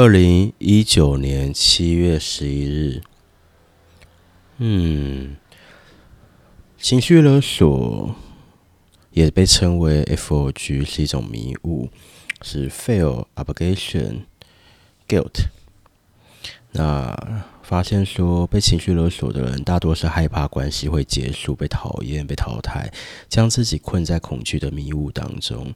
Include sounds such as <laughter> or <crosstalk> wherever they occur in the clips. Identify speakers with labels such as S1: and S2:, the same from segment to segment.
S1: 二零一九年七月十一日，嗯，情绪勒索也被称为 FOG，是一种迷雾，是 Fail Obligation Guilt。那发现说，被情绪勒索的人大多是害怕关系会结束、被讨厌、被淘汰，将自己困在恐惧的迷雾当中。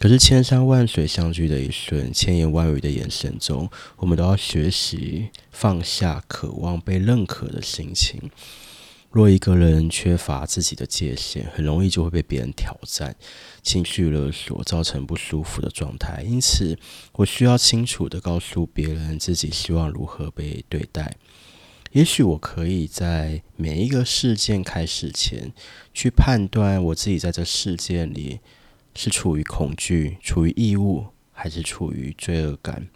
S1: 可是千山万水相聚的一瞬，千言万语的眼神中，我们都要学习放下渴望被认可的心情。若一个人缺乏自己的界限，很容易就会被别人挑战、情绪勒索，造成不舒服的状态。因此，我需要清楚地告诉别人自己希望如何被对待。也许我可以在每一个事件开始前，去判断我自己在这事件里。是处于恐惧、处于义务，还是处于罪恶感？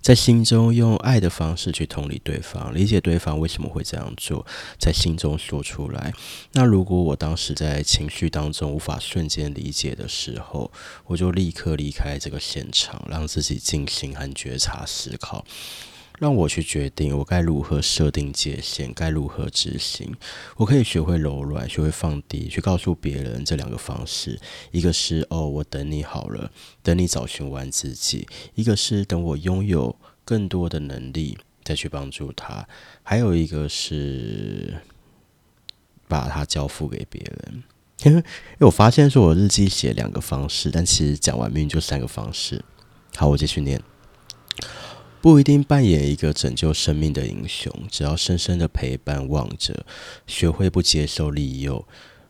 S1: 在心中用爱的方式去同理对方，理解对方为什么会这样做，在心中说出来。那如果我当时在情绪当中无法瞬间理解的时候，我就立刻离开这个现场，让自己静心和觉察思考。让我去决定我该如何设定界限，该如何执行。我可以学会柔软，学会放低，去告诉别人这两个方式：一个是哦，我等你好了，等你找寻完自己；一个是等我拥有更多的能力再去帮助他；还有一个是把它交付给别人。<laughs> 因为我发现说我日记写两个方式，但其实讲完明明就三个方式。好，我继续念。不一定扮演一个拯救生命的英雄，只要深深的陪伴望着，学会不接受利诱。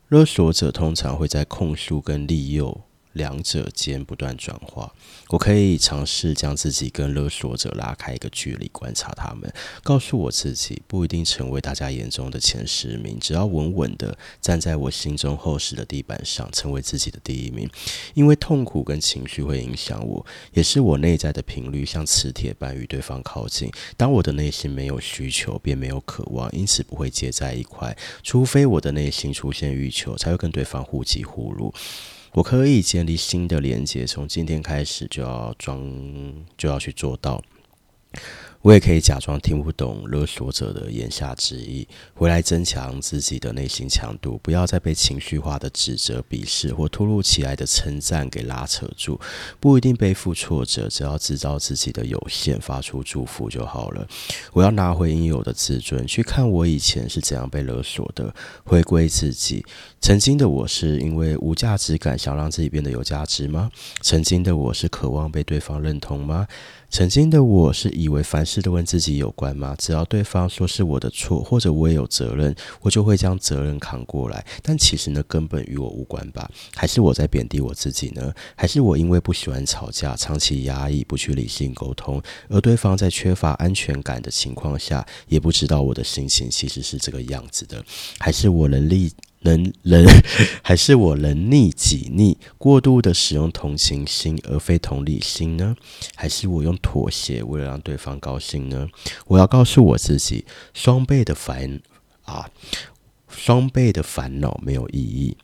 S1: 勒索者通常会在控诉跟利诱。两者间不断转化，我可以尝试将自己跟勒索者拉开一个距离，观察他们，告诉我自己不一定成为大家眼中的前十名，只要稳稳的站在我心中厚实的地板上，成为自己的第一名。因为痛苦跟情绪会影响我，也是我内在的频率像磁铁般与对方靠近。当我的内心没有需求，便没有渴望，因此不会结在一块，除非我的内心出现欲求，才会跟对方互击互入。我可以建立新的连接，从今天开始就要装，就要去做到。我也可以假装听不懂勒索者的言下之意，回来增强自己的内心强度，不要再被情绪化的指责、鄙视或突如其来的称赞给拉扯住。不一定背负挫折，只要知道自己的有限，发出祝福就好了。我要拿回应有的自尊，去看我以前是怎样被勒索的，回归自己。曾经的我是因为无价值感，想让自己变得有价值吗？曾经的我是渴望被对方认同吗？曾经的我是以为凡事都跟自己有关吗？只要对方说是我的错，或者我也有责任，我就会将责任扛过来。但其实呢，根本与我无关吧？还是我在贬低我自己呢？还是我因为不喜欢吵架，长期压抑，不去理性沟通，而对方在缺乏安全感的情况下，也不知道我的心情其实是这个样子的？还是我能力？能能 <laughs> 还是我能逆己逆，过度的使用同情心而非同理心呢？还是我用妥协为了让对方高兴呢？我要告诉我自己，双倍的烦啊，双倍的烦恼没有意义。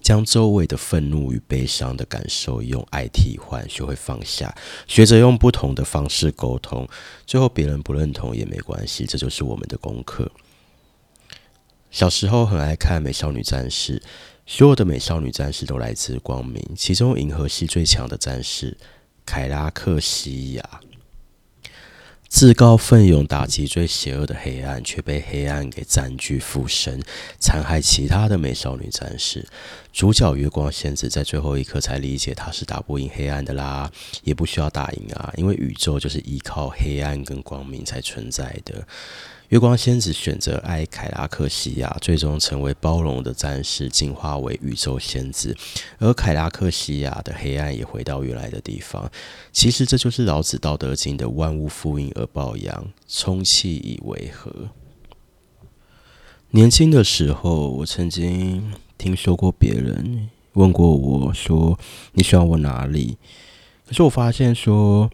S1: 将周围的愤怒与悲伤的感受用爱替换，学会放下，学着用不同的方式沟通，最后别人不认同也没关系，这就是我们的功课。小时候很爱看《美少女战士》，所有的美少女战士都来自光明，其中银河系最强的战士凯拉克西亚，自告奋勇打击最邪恶的黑暗，却被黑暗给占据附身，残害其他的美少女战士。主角月光仙子在最后一刻才理解，她是打不赢黑暗的啦，也不需要打赢啊，因为宇宙就是依靠黑暗跟光明才存在的。月光仙子选择爱凯拉克西亚，最终成为包容的战士，进化为宇宙仙子。而凯拉克西亚的黑暗也回到原来的地方。其实这就是老子《道德经》的“万物负阴而抱阳，充气以为和”。年轻的时候，我曾经听说过别人问过我说：“你喜欢我哪里？”可是我发现说。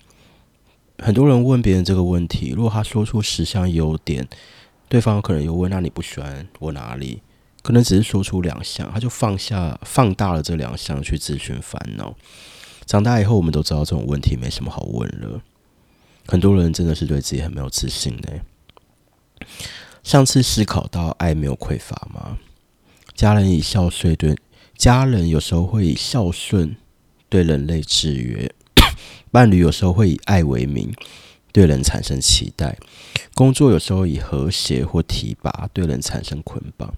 S1: 很多人问别人这个问题，如果他说出十项优点，对方可能又问：“那你不喜欢我哪里？”可能只是说出两项，他就放下、放大了这两项去自寻烦恼。长大以后，我们都知道这种问题没什么好问了。很多人真的是对自己很没有自信呢。上次思考到爱没有匮乏吗？家人以孝顺对家人有时候会以孝顺对人类制约，伴侣有时候会以爱为名对人产生期待，工作有时候以和谐或提拔对人产生捆绑。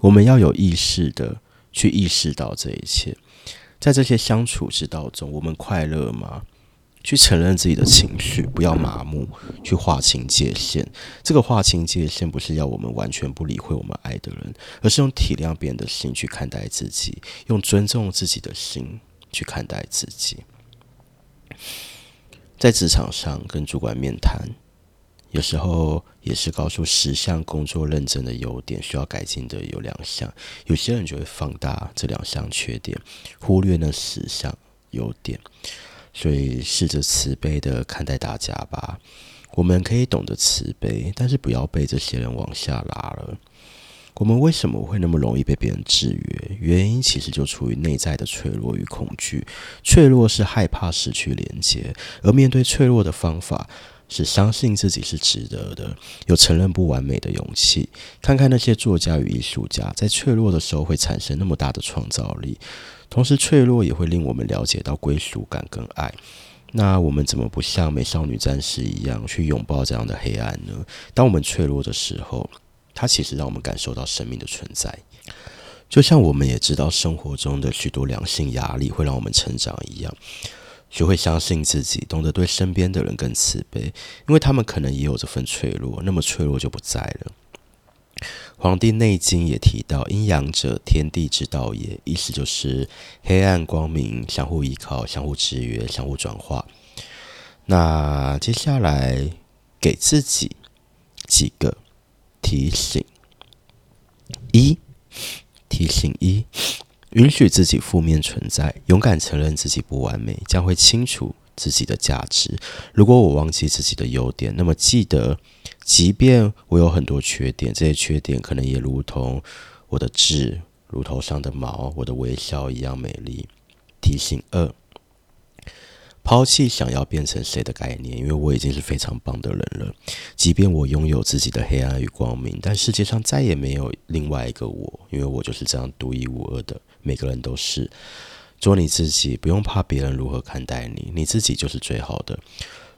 S1: 我们要有意识的去意识到这一切，在这些相处之道中，我们快乐吗？去承认自己的情绪，不要麻木，去划清界限。这个划清界限，不是要我们完全不理会我们爱的人，而是用体谅别人的心去看待自己，用尊重自己的心去看待自己。在职场上跟主管面谈，有时候也是告诉十项工作认真的优点，需要改进的有两项，有些人就会放大这两项缺点，忽略那十项优点。所以，试着慈悲的看待大家吧。我们可以懂得慈悲，但是不要被这些人往下拉了。我们为什么会那么容易被别人制约？原因其实就出于内在的脆弱与恐惧。脆弱是害怕失去连接，而面对脆弱的方法是相信自己是值得的，有承认不完美的勇气。看看那些作家与艺术家，在脆弱的时候会产生那么大的创造力。同时，脆弱也会令我们了解到归属感跟爱。那我们怎么不像美少女战士一样去拥抱这样的黑暗呢？当我们脆弱的时候，它其实让我们感受到生命的存在。就像我们也知道生活中的许多良性压力会让我们成长一样，学会相信自己，懂得对身边的人更慈悲，因为他们可能也有这份脆弱，那么脆弱就不在了。《黄帝内经》也提到：“阴阳者，天地之道也。”意思就是黑暗光明相互依靠、相互制约、相互转化。那接下来给自己几个提醒：一、提醒一，允许自己负面存在，勇敢承认自己不完美，将会清楚自己的价值。如果我忘记自己的优点，那么记得。即便我有很多缺点，这些缺点可能也如同我的痣、乳头上的毛、我的微笑一样美丽。提醒二：抛弃想要变成谁的概念，因为我已经是非常棒的人了。即便我拥有自己的黑暗与光明，但世界上再也没有另外一个我，因为我就是这样独一无二的。每个人都是。做你自己，不用怕别人如何看待你，你自己就是最好的。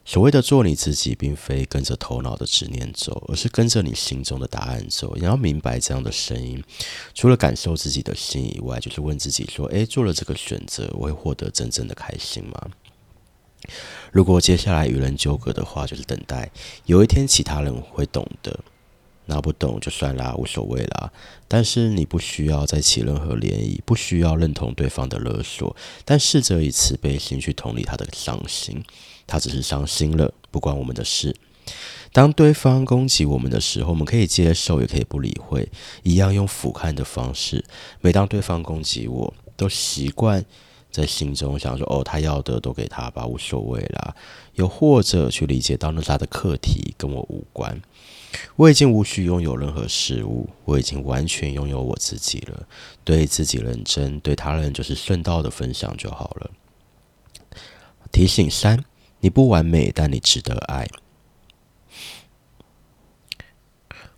S1: 所谓的做你自己，并非跟着头脑的执念走，而是跟着你心中的答案走。你要明白这样的声音，除了感受自己的心以外，就是问自己说：诶，做了这个选择，我会获得真正的开心吗？如果接下来与人纠葛的话，就是等待有一天其他人会懂得。那不懂就算啦，无所谓啦。但是你不需要再起任何涟漪，不需要认同对方的勒索，但试着以慈悲心去同理他的伤心。他只是伤心了，不关我们的事。当对方攻击我们的时候，我们可以接受，也可以不理会，一样用俯瞰的方式。每当对方攻击我，都习惯在心中想说：“哦，他要的都给他吧，无所谓啦。”又或者去理解到那是他的课题，跟我无关。我已经无需拥有任何事物，我已经完全拥有我自己了。对自己认真，对他人就是顺道的分享就好了。提醒三。你不完美，但你值得爱。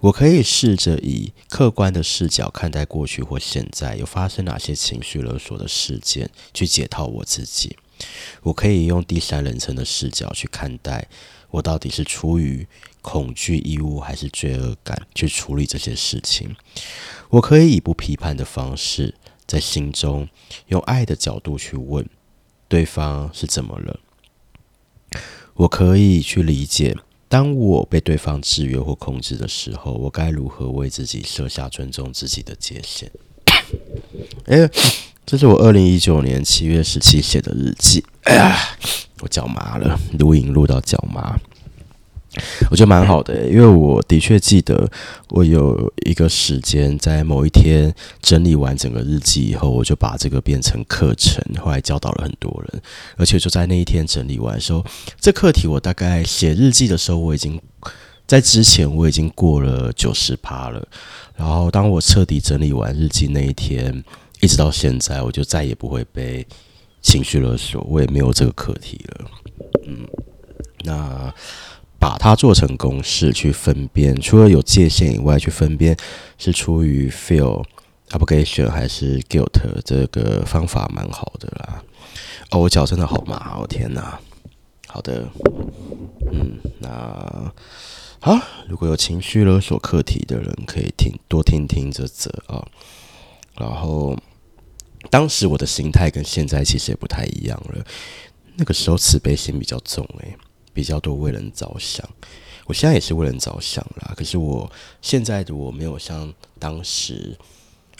S1: 我可以试着以客观的视角看待过去或现在有发生哪些情绪勒索的事件，去解套我自己。我可以用第三人称的视角去看待我到底是出于恐惧、义务还是罪恶感去处理这些事情。我可以以不批判的方式，在心中用爱的角度去问对方是怎么了。我可以去理解，当我被对方制约或控制的时候，我该如何为自己设下尊重自己的界限？<coughs> 哎，这是我二零一九年七月十七写的日记。哎呀，我脚麻了，录音录到脚麻。我觉得蛮好的，因为我的确记得我有一个时间，在某一天整理完整个日记以后，我就把这个变成课程，后来教导了很多人。而且就在那一天整理完的时候，这课题我大概写日记的时候，我已经在之前我已经过了九十趴了。然后当我彻底整理完日记那一天，一直到现在，我就再也不会被情绪勒索，我也没有这个课题了。嗯。那把它做成公式去分辨，除了有界限以外，去分辨是出于 feel obligation 还是 guilt，这个方法蛮好的啦。哦，我脚真的好麻，我天哪！好的，嗯，那好，如果有情绪勒索课题的人，可以听多听听这则啊。然后，当时我的心态跟现在其实也不太一样了。那个时候慈悲心比较重，诶，比较多为人着想。我现在也是为人着想啦，可是我现在的我没有像当时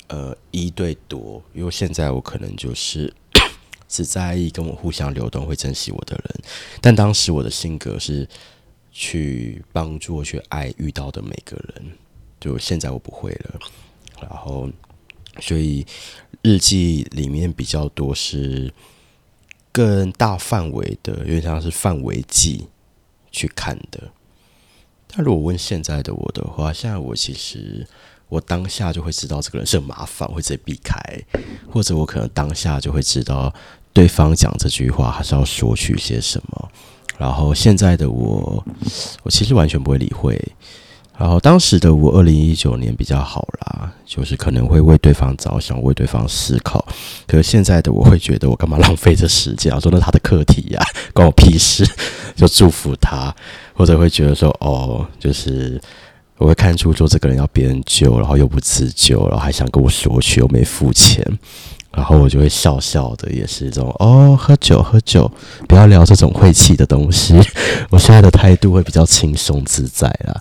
S1: 呃一对多，因为现在我可能就是。<coughs> 只在意跟我互相流动、会珍惜我的人，但当时我的性格是去帮助、去爱遇到的每个人，就现在我不会了。然后，所以日记里面比较多是更大范围的，有点像是范围记去看的。但如果问现在的我的话，现在我其实。我当下就会知道这个人是很麻烦，会直接避开，或者我可能当下就会知道对方讲这句话还是要说去些什么。然后现在的我，我其实完全不会理会。然后当时的我，二零一九年比较好啦，就是可能会为对方着想，为对方思考。可是现在的我会觉得，我干嘛浪费这时间？我说那他的课题呀，<laughs> 关我屁事，<laughs> 就祝福他，或者会觉得说，哦，就是。我会看出说这个人要别人救，然后又不自救，然后还想跟我索取，又没付钱，然后我就会笑笑的，也是这种哦，喝酒喝酒，不要聊这种晦气的东西。<laughs> 我现在的态度会比较轻松自在啦。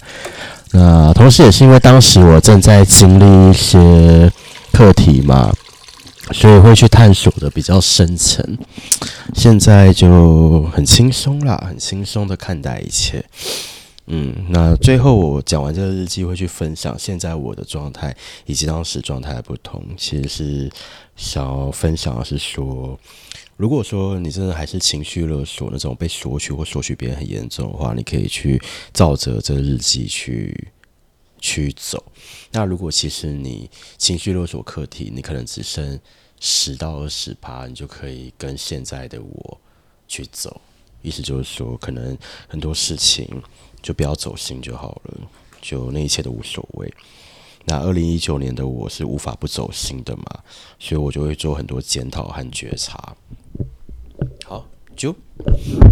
S1: 那同时也是因为当时我正在经历一些课题嘛，所以会去探索的比较深层。现在就很轻松啦，很轻松的看待一切。嗯，那最后我讲完这个日记，会去分享现在我的状态以及当时状态的不同。其实是想要分享的是说，如果说你真的还是情绪勒索那种被索取或索取别人很严重的话，你可以去照着这个日记去去走。那如果其实你情绪勒索课题，你可能只剩十到二十趴，你就可以跟现在的我去走。意思就是说，可能很多事情。就不要走心就好了，就那一切都无所谓。那二零一九年的我是无法不走心的嘛，所以我就会做很多检讨和觉察。好，就。